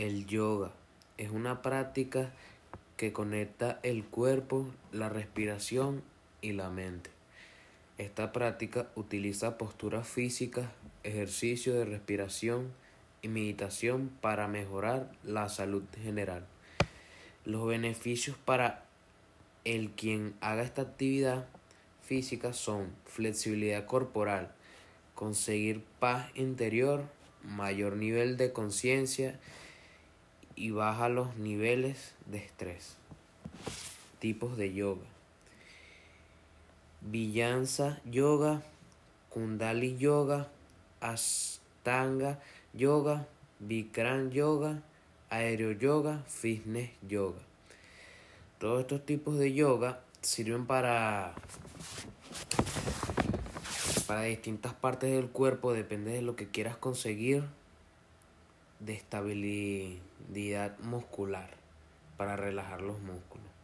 El yoga es una práctica que conecta el cuerpo, la respiración y la mente. Esta práctica utiliza posturas físicas, ejercicio de respiración y meditación para mejorar la salud general. Los beneficios para el quien haga esta actividad física son flexibilidad corporal, conseguir paz interior, mayor nivel de conciencia y baja los niveles de estrés. Tipos de yoga. Villanza yoga, Kundali yoga, Astanga yoga, Bikram yoga, Aero yoga, Fitness yoga. Todos estos tipos de yoga sirven para para distintas partes del cuerpo, depende de lo que quieras conseguir de estabilidad muscular para relajar los músculos.